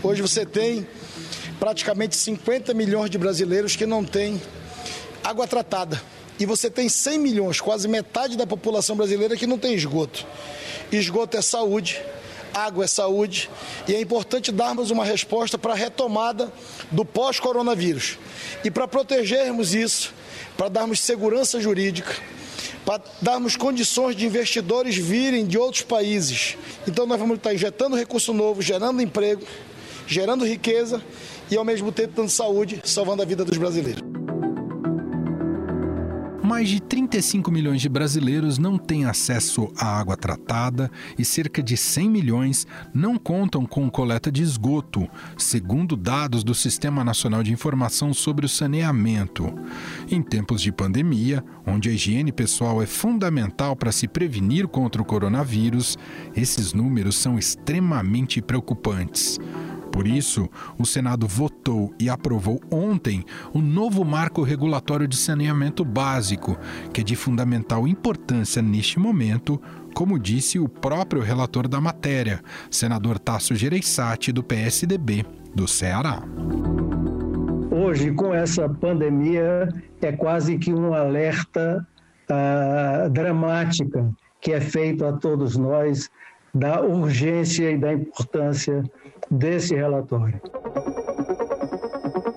Hoje você tem praticamente 50 milhões de brasileiros que não têm água tratada. E você tem 100 milhões, quase metade da população brasileira que não tem esgoto. Esgoto é saúde, água é saúde e é importante darmos uma resposta para a retomada do pós-coronavírus. E para protegermos isso, para darmos segurança jurídica, para darmos condições de investidores virem de outros países. Então nós vamos estar injetando recurso novo, gerando emprego, gerando riqueza e ao mesmo tempo dando saúde, salvando a vida dos brasileiros. Mais de 35 milhões de brasileiros não têm acesso à água tratada e cerca de 100 milhões não contam com coleta de esgoto, segundo dados do Sistema Nacional de Informação sobre o Saneamento. Em tempos de pandemia, onde a higiene pessoal é fundamental para se prevenir contra o coronavírus, esses números são extremamente preocupantes. Por isso, o Senado votou e aprovou ontem o novo marco regulatório de saneamento básico, que é de fundamental importância neste momento, como disse o próprio relator da matéria, senador Tasso Gereissati, do PSDB do Ceará. Hoje, com essa pandemia, é quase que um alerta uh, dramática que é feito a todos nós da urgência e da importância desse relatório.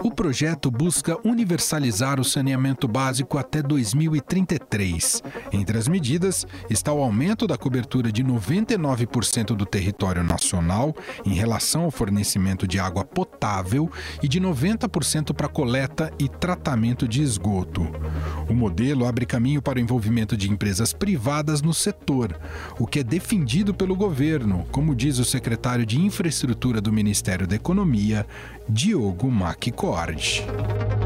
O projeto busca universalizar o saneamento básico até 2033. Entre as medidas está o aumento da cobertura de 99% do território nacional em relação ao fornecimento de água potável e de 90% para coleta e tratamento de esgoto. O modelo abre caminho para o envolvimento de empresas privadas no setor, o que é defendido pelo governo, como diz o secretário de Infraestrutura do Ministério da Economia, Diogo McCord.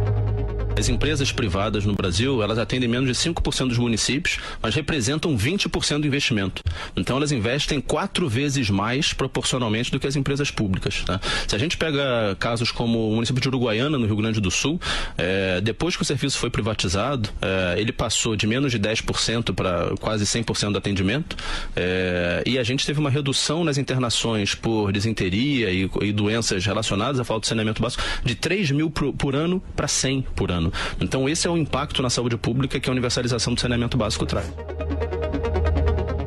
As empresas privadas no Brasil, elas atendem menos de 5% dos municípios, mas representam 20% do investimento. Então elas investem quatro vezes mais proporcionalmente do que as empresas públicas. Né? Se a gente pega casos como o município de Uruguaiana, no Rio Grande do Sul, é, depois que o serviço foi privatizado, é, ele passou de menos de 10% para quase 100% do atendimento, é, e a gente teve uma redução nas internações por desinteria e, e doenças relacionadas à falta de saneamento básico de 3 mil por, por ano para 100 por ano ano. Então, esse é o impacto na saúde pública que a universalização do saneamento básico traz.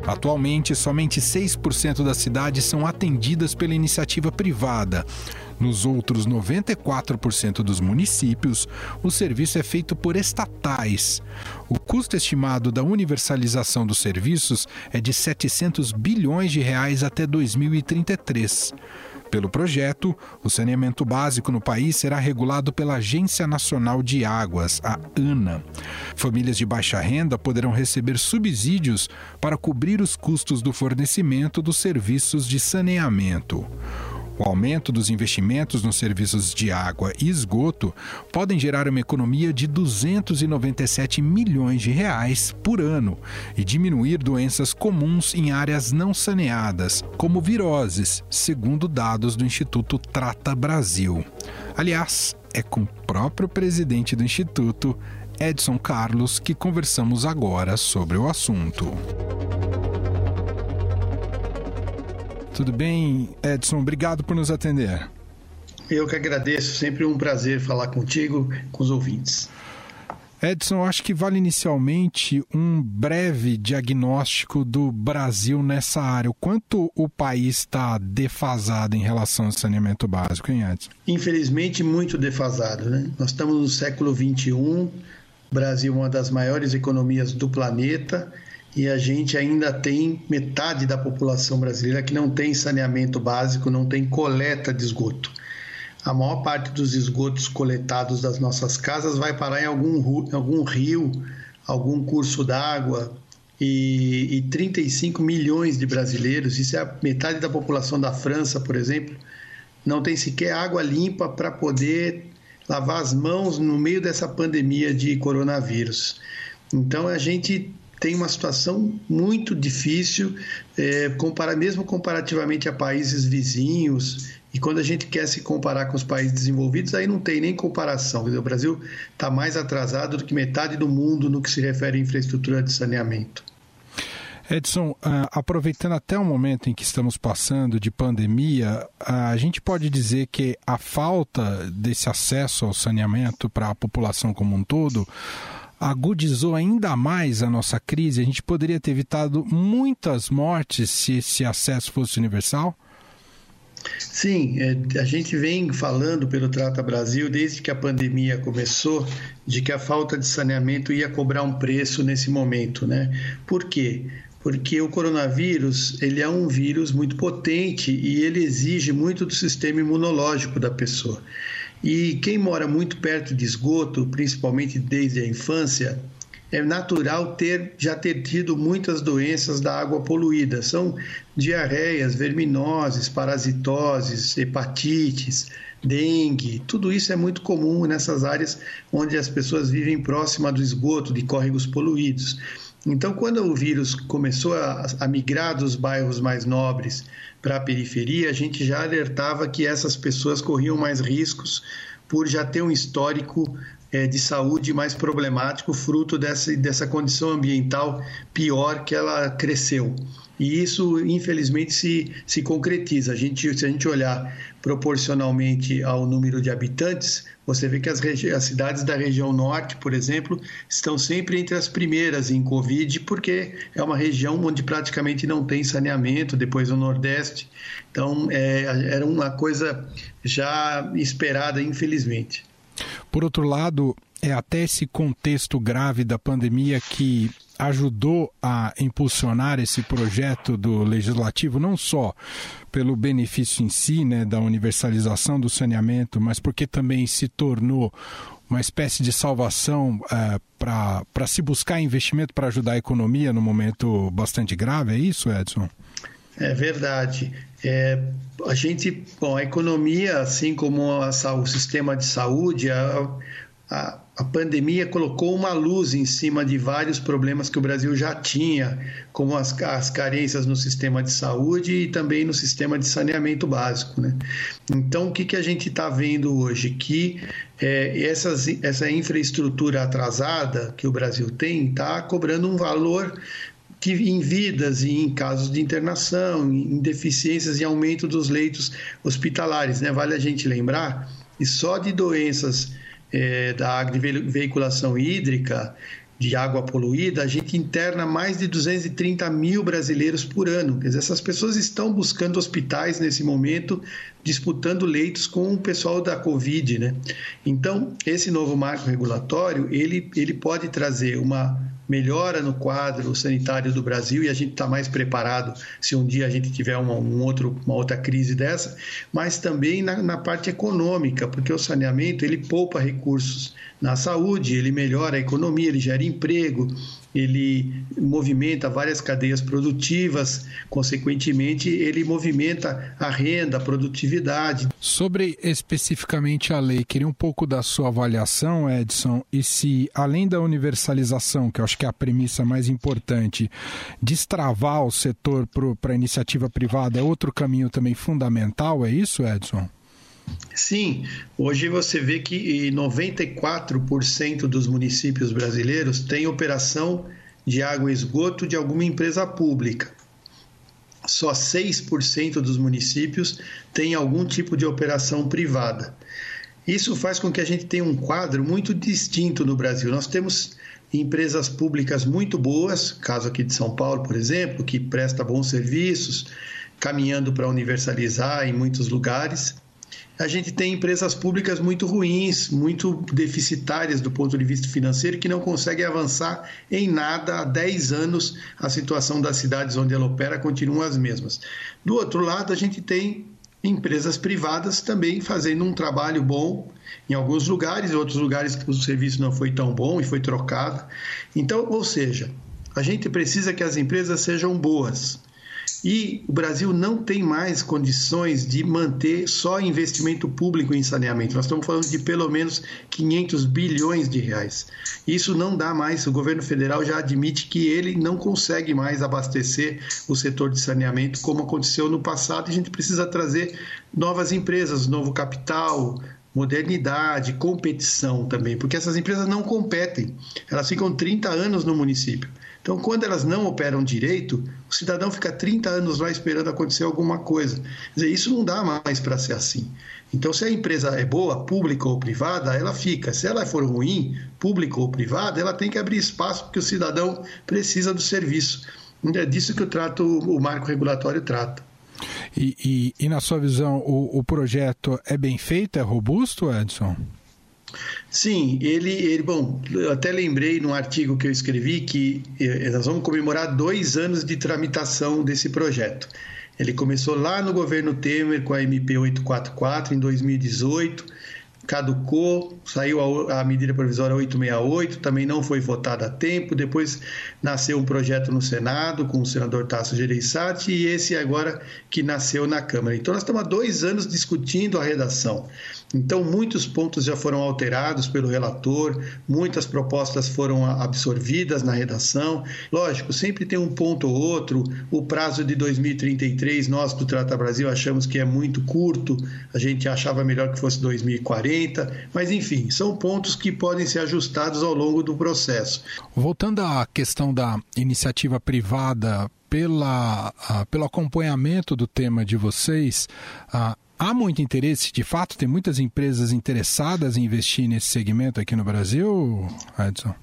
Atualmente, somente 6% das cidades são atendidas pela iniciativa privada. Nos outros 94% dos municípios, o serviço é feito por estatais. O custo estimado da universalização dos serviços é de 700 bilhões de reais até 2033. Pelo projeto, o saneamento básico no país será regulado pela Agência Nacional de Águas, a ANA. Famílias de baixa renda poderão receber subsídios para cobrir os custos do fornecimento dos serviços de saneamento. O aumento dos investimentos nos serviços de água e esgoto podem gerar uma economia de 297 milhões de reais por ano e diminuir doenças comuns em áreas não saneadas, como viroses, segundo dados do Instituto Trata Brasil. Aliás, é com o próprio presidente do Instituto, Edson Carlos, que conversamos agora sobre o assunto. Tudo bem, Edson? Obrigado por nos atender. Eu que agradeço, sempre um prazer falar contigo, com os ouvintes. Edson, acho que vale inicialmente um breve diagnóstico do Brasil nessa área. O quanto o país está defasado em relação ao saneamento básico, hein, Edson? Infelizmente, muito defasado. Né? Nós estamos no século XXI, o Brasil é uma das maiores economias do planeta e a gente ainda tem metade da população brasileira que não tem saneamento básico, não tem coleta de esgoto. A maior parte dos esgotos coletados das nossas casas vai parar em algum, algum rio, algum curso d'água, e, e 35 milhões de brasileiros, isso é metade da população da França, por exemplo, não tem sequer água limpa para poder lavar as mãos no meio dessa pandemia de coronavírus. Então a gente tem uma situação muito difícil, é, mesmo comparativamente a países vizinhos. E quando a gente quer se comparar com os países desenvolvidos, aí não tem nem comparação. O Brasil está mais atrasado do que metade do mundo no que se refere à infraestrutura de saneamento. Edson, ah, aproveitando até o momento em que estamos passando de pandemia, a gente pode dizer que a falta desse acesso ao saneamento para a população como um todo agudizou ainda mais a nossa crise. A gente poderia ter evitado muitas mortes se esse acesso fosse universal? Sim, é, a gente vem falando pelo Trata Brasil desde que a pandemia começou de que a falta de saneamento ia cobrar um preço nesse momento, né? Por quê? Porque o coronavírus ele é um vírus muito potente e ele exige muito do sistema imunológico da pessoa. E quem mora muito perto de esgoto, principalmente desde a infância, é natural ter já ter tido muitas doenças da água poluída. São diarreias, verminoses, parasitoses, hepatites, dengue. Tudo isso é muito comum nessas áreas onde as pessoas vivem próxima do esgoto, de córregos poluídos. Então, quando o vírus começou a, a migrar dos bairros mais nobres para a periferia, a gente já alertava que essas pessoas corriam mais riscos por já ter um histórico é, de saúde mais problemático, fruto dessa, dessa condição ambiental pior que ela cresceu. E isso, infelizmente, se, se concretiza. A gente, se a gente olhar proporcionalmente ao número de habitantes, você vê que as, as cidades da região norte, por exemplo, estão sempre entre as primeiras em Covid, porque é uma região onde praticamente não tem saneamento, depois o Nordeste. Então, é, era uma coisa já esperada, infelizmente. Por outro lado, é até esse contexto grave da pandemia que ajudou a impulsionar esse projeto do legislativo, não só pelo benefício em si, né, da universalização do saneamento, mas porque também se tornou uma espécie de salvação é, para se buscar investimento para ajudar a economia num momento bastante grave, é isso, Edson? É verdade. É, a gente, bom, a economia, assim como a, o sistema de saúde, a, a, a, pandemia colocou uma luz em cima de vários problemas que o Brasil já tinha, como as, as carências no sistema de saúde e também no sistema de saneamento básico. Né? Então, o que, que a gente está vendo hoje? Que é, essas, essa infraestrutura atrasada que o Brasil tem está cobrando um valor que em vidas e em casos de internação, em deficiências e aumento dos leitos hospitalares. Né? Vale a gente lembrar que só de doenças é, da veiculação hídrica, de água poluída, a gente interna mais de 230 mil brasileiros por ano. Quer dizer, essas pessoas estão buscando hospitais nesse momento, disputando leitos com o pessoal da Covid, né? Então, esse novo marco regulatório, ele, ele pode trazer uma melhora no quadro sanitário do Brasil e a gente está mais preparado se um dia a gente tiver uma, um outro, uma outra crise dessa, mas também na, na parte econômica, porque o saneamento ele poupa recursos na saúde, ele melhora a economia, ele gera emprego, ele movimenta várias cadeias produtivas, consequentemente, ele movimenta a renda, a produtividade. Sobre especificamente a lei, queria um pouco da sua avaliação, Edson, e se, além da universalização, que eu acho que é a premissa mais importante, destravar o setor para a iniciativa privada é outro caminho também fundamental, é isso, Edson? Sim, hoje você vê que 94% dos municípios brasileiros têm operação de água e esgoto de alguma empresa pública. Só 6% dos municípios têm algum tipo de operação privada. Isso faz com que a gente tenha um quadro muito distinto no Brasil. Nós temos empresas públicas muito boas, caso aqui de São Paulo, por exemplo, que presta bons serviços, caminhando para universalizar em muitos lugares a gente tem empresas públicas muito ruins, muito deficitárias do ponto de vista financeiro, que não conseguem avançar em nada há 10 anos. A situação das cidades onde ela opera continua as mesmas. Do outro lado, a gente tem empresas privadas também fazendo um trabalho bom em alguns lugares, em outros lugares o serviço não foi tão bom e foi trocado. Então, ou seja, a gente precisa que as empresas sejam boas. E o Brasil não tem mais condições de manter só investimento público em saneamento. Nós estamos falando de pelo menos 500 bilhões de reais. Isso não dá mais. O governo federal já admite que ele não consegue mais abastecer o setor de saneamento como aconteceu no passado. A gente precisa trazer novas empresas, novo capital, modernidade, competição também, porque essas empresas não competem. Elas ficam 30 anos no município. Então, quando elas não operam direito, o cidadão fica 30 anos lá esperando acontecer alguma coisa. Quer dizer, isso não dá mais para ser assim. Então, se a empresa é boa, pública ou privada, ela fica. Se ela for ruim, pública ou privada, ela tem que abrir espaço porque o cidadão precisa do serviço. É disso que eu trato, o marco regulatório trata. E, e, e na sua visão, o, o projeto é bem feito, é robusto, Edson? Sim, ele, ele, bom, eu até lembrei no artigo que eu escrevi que eh, nós vamos comemorar dois anos de tramitação desse projeto. Ele começou lá no governo Temer com a MP 844 em 2018 caducou, saiu a, a, medida provisória 868, também não foi votada a tempo. Depois nasceu um projeto no Senado com o senador Tasso Gereissati e esse agora que nasceu na Câmara. Então, nós estamos há dois anos discutindo a redação. Então, muitos pontos já foram alterados pelo relator, muitas propostas foram absorvidas na redação. Lógico, sempre tem um ponto ou outro. O prazo de 2033, nós do Trata Brasil achamos que é muito curto, a gente achava melhor que fosse 2040, mas enfim, são pontos que podem ser ajustados ao longo do processo. Voltando à questão da iniciativa privada, pela, uh, pelo acompanhamento do tema de vocês, uh, Há muito interesse, de fato, tem muitas empresas interessadas em investir nesse segmento aqui no Brasil, Edson?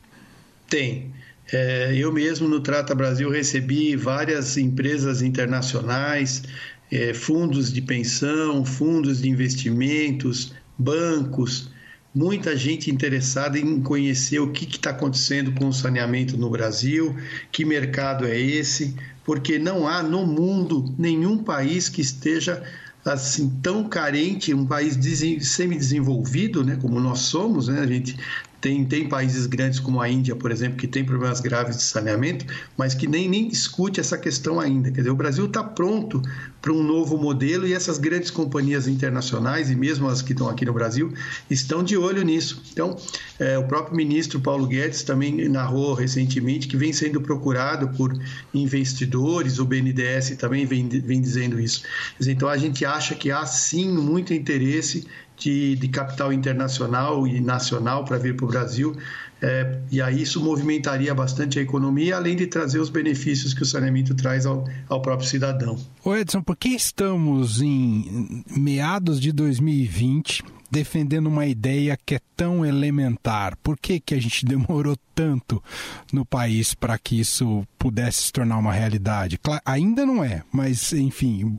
Tem. É, eu mesmo no Trata Brasil recebi várias empresas internacionais, é, fundos de pensão, fundos de investimentos, bancos, muita gente interessada em conhecer o que está acontecendo com o saneamento no Brasil, que mercado é esse, porque não há no mundo nenhum país que esteja assim tão carente, um país semi-desenvolvido, né, como nós somos, né, a gente tem, tem países grandes como a Índia, por exemplo, que tem problemas graves de saneamento, mas que nem, nem discute essa questão ainda. Quer dizer, o Brasil está pronto para um novo modelo e essas grandes companhias internacionais, e mesmo as que estão aqui no Brasil, estão de olho nisso. Então, é, o próprio ministro Paulo Guedes também narrou recentemente que vem sendo procurado por investidores, o BNDES também vem, vem dizendo isso. Então, a gente acha que há sim muito interesse de, de capital internacional e nacional para vir para o Brasil. É, e aí isso movimentaria bastante a economia, além de trazer os benefícios que o saneamento traz ao, ao próprio cidadão. Ô Edson, por que estamos em meados de 2020 defendendo uma ideia que é tão elementar? Por que, que a gente demorou tanto no país para que isso pudesse se tornar uma realidade? Claro, ainda não é, mas enfim,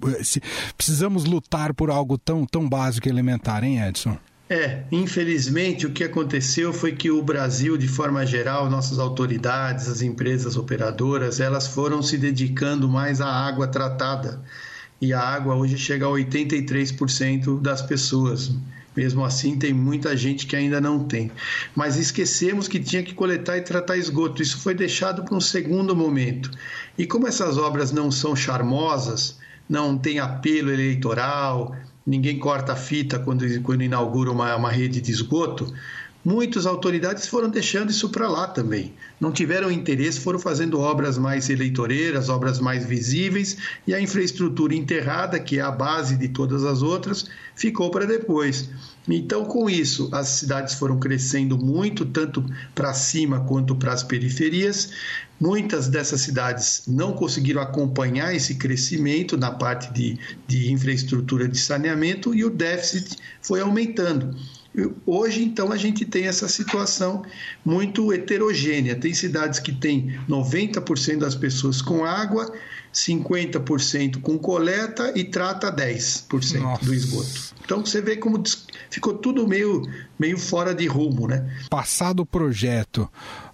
precisamos lutar por algo tão, tão básico e elementar, hein, Edson? É, infelizmente o que aconteceu foi que o Brasil, de forma geral, nossas autoridades, as empresas operadoras, elas foram se dedicando mais à água tratada. E a água hoje chega a 83% das pessoas. Mesmo assim, tem muita gente que ainda não tem. Mas esquecemos que tinha que coletar e tratar esgoto. Isso foi deixado para um segundo momento. E como essas obras não são charmosas, não tem apelo eleitoral, ninguém corta a fita quando, quando inaugura uma, uma rede de esgoto, muitas autoridades foram deixando isso para lá também. Não tiveram interesse, foram fazendo obras mais eleitoreiras, obras mais visíveis, e a infraestrutura enterrada, que é a base de todas as outras, ficou para depois. Então, com isso, as cidades foram crescendo muito, tanto para cima quanto para as periferias. Muitas dessas cidades não conseguiram acompanhar esse crescimento na parte de, de infraestrutura de saneamento e o déficit foi aumentando. Hoje, então, a gente tem essa situação muito heterogênea. Tem cidades que têm 90% das pessoas com água, 50% com coleta e trata 10% Nossa. do esgoto. Então você vê como ficou tudo meio, meio fora de rumo, né? Passado o projeto,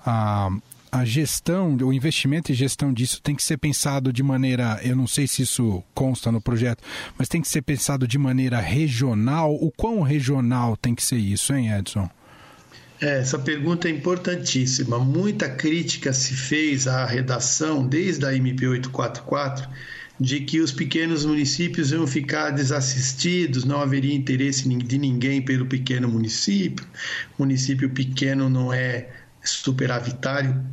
a, a gestão, o investimento e gestão disso tem que ser pensado de maneira, eu não sei se isso consta no projeto, mas tem que ser pensado de maneira regional. O quão regional tem que ser isso, hein, Edson? É, essa pergunta é importantíssima. Muita crítica se fez à redação desde a MP 844 de que os pequenos municípios iam ficar desassistidos, não haveria interesse de ninguém pelo pequeno município, município pequeno não é superavitário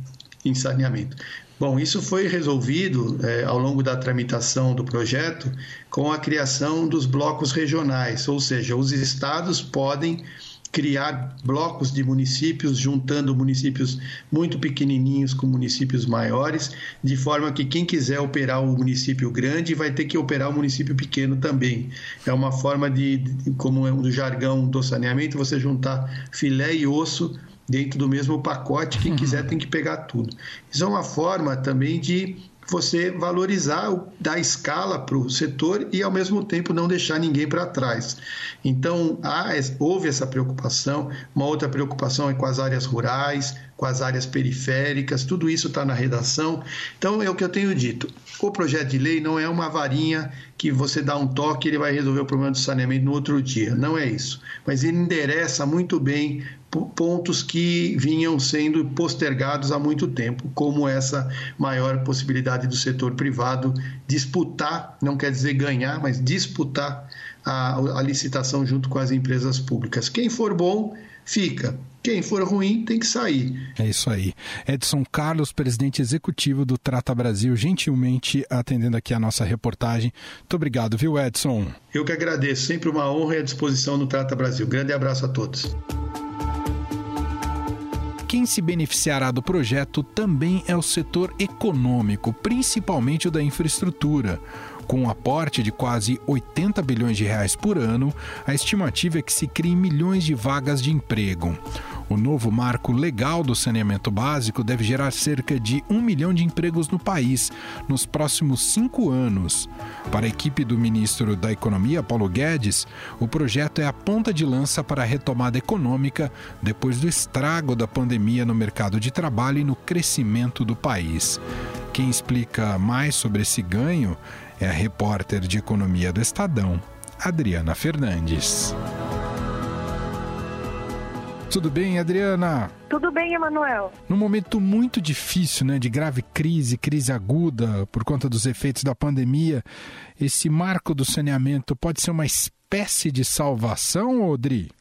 em saneamento. Bom, isso foi resolvido é, ao longo da tramitação do projeto com a criação dos blocos regionais, ou seja, os estados podem criar blocos de municípios, juntando municípios muito pequenininhos com municípios maiores, de forma que quem quiser operar o município grande vai ter que operar o município pequeno também. É uma forma de, de como é um jargão do saneamento, você juntar filé e osso dentro do mesmo pacote, quem quiser tem que pegar tudo. Isso é uma forma também de você valorizar, dar escala para o setor e, ao mesmo tempo, não deixar ninguém para trás. Então, há, houve essa preocupação. Uma outra preocupação é com as áreas rurais, com as áreas periféricas, tudo isso está na redação. Então, é o que eu tenho dito. O projeto de lei não é uma varinha que você dá um toque e ele vai resolver o problema do saneamento no outro dia. Não é isso. Mas ele endereça muito bem pontos que vinham sendo postergados há muito tempo, como essa maior possibilidade do setor privado disputar, não quer dizer ganhar, mas disputar a, a licitação junto com as empresas públicas. Quem for bom, fica. Quem for ruim tem que sair. É isso aí. Edson Carlos, presidente executivo do Trata Brasil, gentilmente atendendo aqui a nossa reportagem. Muito obrigado, viu, Edson? Eu que agradeço. Sempre uma honra e à disposição no Trata Brasil. Grande abraço a todos. Quem se beneficiará do projeto também é o setor econômico, principalmente o da infraestrutura. Com um aporte de quase 80 bilhões de reais por ano, a estimativa é que se criem milhões de vagas de emprego. O novo marco legal do saneamento básico deve gerar cerca de um milhão de empregos no país nos próximos cinco anos. Para a equipe do ministro da Economia, Paulo Guedes, o projeto é a ponta de lança para a retomada econômica depois do estrago da pandemia no mercado de trabalho e no crescimento do país. Quem explica mais sobre esse ganho é a repórter de economia do Estadão, Adriana Fernandes. Tudo bem, Adriana? Tudo bem, Emanuel. Num momento muito difícil, né, de grave crise, crise aguda por conta dos efeitos da pandemia, esse marco do saneamento pode ser uma espécie de salvação, Odri?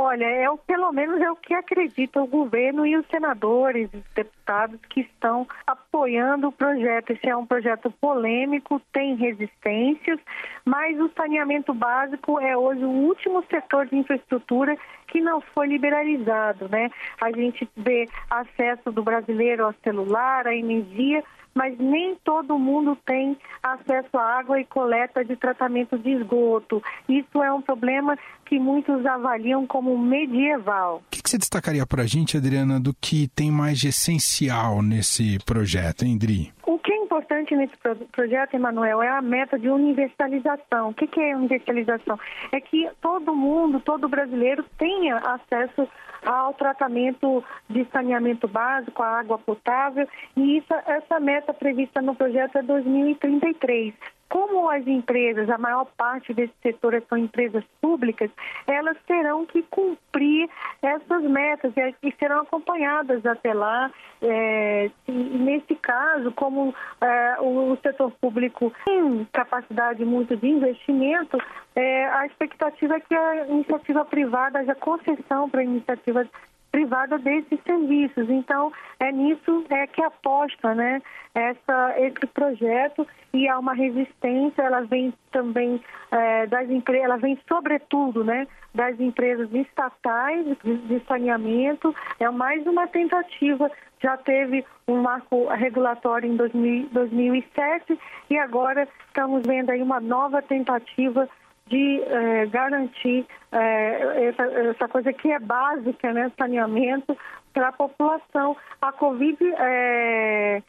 Olha, é pelo menos é o que acredita o governo e os senadores, os deputados que estão apoiando o projeto. Esse é um projeto polêmico, tem resistências, mas o saneamento básico é hoje o último setor de infraestrutura que não foi liberalizado, né? A gente vê acesso do brasileiro ao celular, à energia, mas nem todo mundo tem acesso à água e coleta de tratamento de esgoto. Isso é um problema que muitos avaliam como medieval. O que, você destacaria para a gente, Adriana, do que tem mais de essencial nesse projeto, hein, Dri? O que importante nesse projeto, Emanuel, é a meta de universalização. O que é universalização? É que todo mundo, todo brasileiro tenha acesso ao tratamento de saneamento básico, à água potável, e isso, essa meta prevista no projeto é 2033. Como as empresas, a maior parte desse setor são empresas públicas, elas terão que cumprir essas metas e serão acompanhadas até lá. É, nesse caso, como é, o, setor público tem capacidade muito de investimento, é, a expectativa é que a iniciativa privada haja concessão para a iniciativa privada desses serviços. Então, é nisso é que aposta né, essa, esse projeto. E há uma resistência, ela vem também é, das empresas, ela vem sobretudo né, das empresas estatais de, saneamento, é mais uma tentativa. Já teve um marco regulatório em 2000, 2007 e agora estamos vendo aí uma nova tentativa de eh, garantir eh, essa, essa, coisa que é básica, né, saneamento para a população. A Covid eh,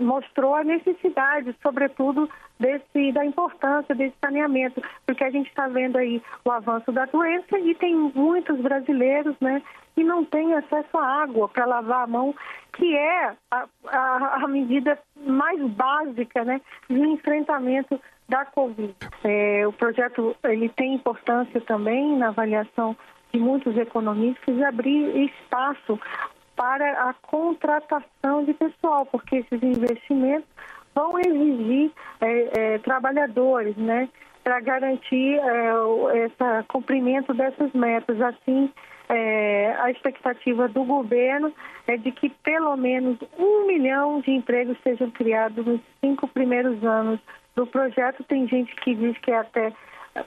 mostrou a necessidade, sobretudo, desse, da importância desse saneamento, porque a gente está vendo aí o avanço da doença e tem muitos brasileiros, né, que não têm acesso à água para lavar a mão, que é a, a, a medida mais básica, né, de enfrentamento da Covid. É, o projeto ele tem importância também na avaliação de muitos economistas de abrir espaço para a contratação de pessoal, porque esses investimentos vão exigir é, é, trabalhadores, né, para garantir é, esse cumprimento dessas metas. Assim, é, a expectativa do governo é de que pelo menos um milhão de empregos sejam criados nos cinco primeiros anos do projeto. Tem gente que diz que é até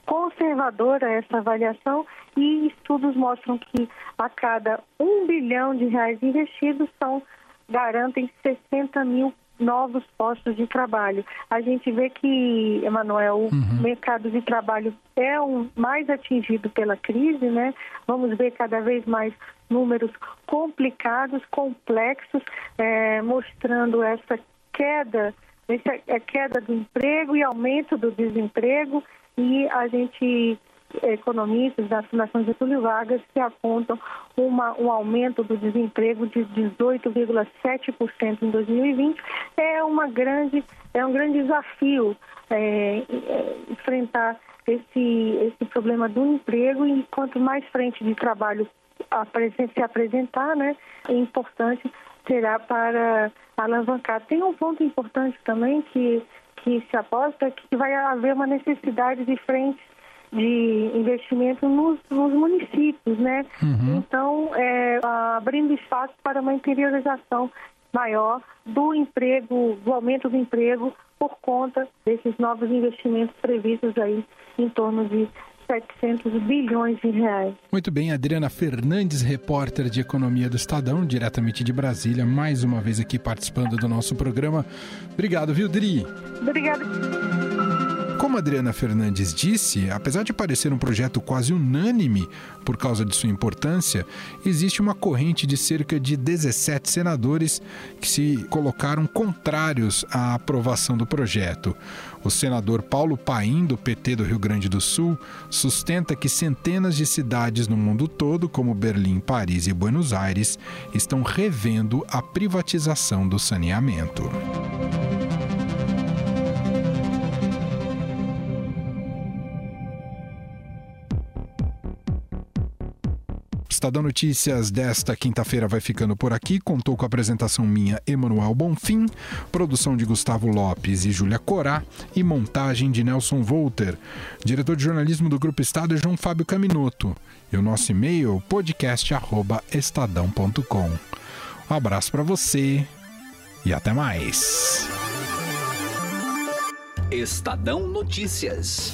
conservadora essa avaliação e estudos mostram que a cada um bilhão de reais investidos são garantem 60 mil novos postos de trabalho. A gente vê que, Emanuel, o uhum. mercado de trabalho é o mais atingido pela crise, né? Vamos ver cada vez mais números complicados, complexos, é, mostrando essa queda, essa é, queda do emprego e aumento do desemprego e a gente economistas da Fundação Getúlio Vargas que apontam uma, um aumento do desemprego de 18,7% em 2020. É, uma grande, é um grande desafio é, é, enfrentar esse, esse problema do emprego e quanto mais frente de trabalho se apresentar, né, é importante será para alavancar. Tem um ponto importante também que, que se aposta que vai haver uma necessidade de frente de investimento nos, nos municípios, né? Uhum. Então, é, abrindo espaço para uma interiorização maior do emprego, do aumento do emprego por conta desses novos investimentos previstos aí em torno de 700 bilhões de reais. Muito bem, Adriana Fernandes, repórter de Economia do Estadão, diretamente de Brasília, mais uma vez aqui participando do nosso programa. Obrigado, viu, Dri? Obrigado. Como a Adriana Fernandes disse, apesar de parecer um projeto quase unânime por causa de sua importância, existe uma corrente de cerca de 17 senadores que se colocaram contrários à aprovação do projeto. O senador Paulo Paim, do PT do Rio Grande do Sul, sustenta que centenas de cidades no mundo todo, como Berlim, Paris e Buenos Aires, estão revendo a privatização do saneamento. Estadão Notícias desta quinta-feira vai ficando por aqui. Contou com a apresentação minha, Emanuel Bonfim, produção de Gustavo Lopes e Júlia Corá e montagem de Nelson Volter. Diretor de jornalismo do Grupo Estado é João Fábio Caminoto. E o nosso e-mail podcast@estadão.com. Um abraço para você e até mais. Estadão Notícias.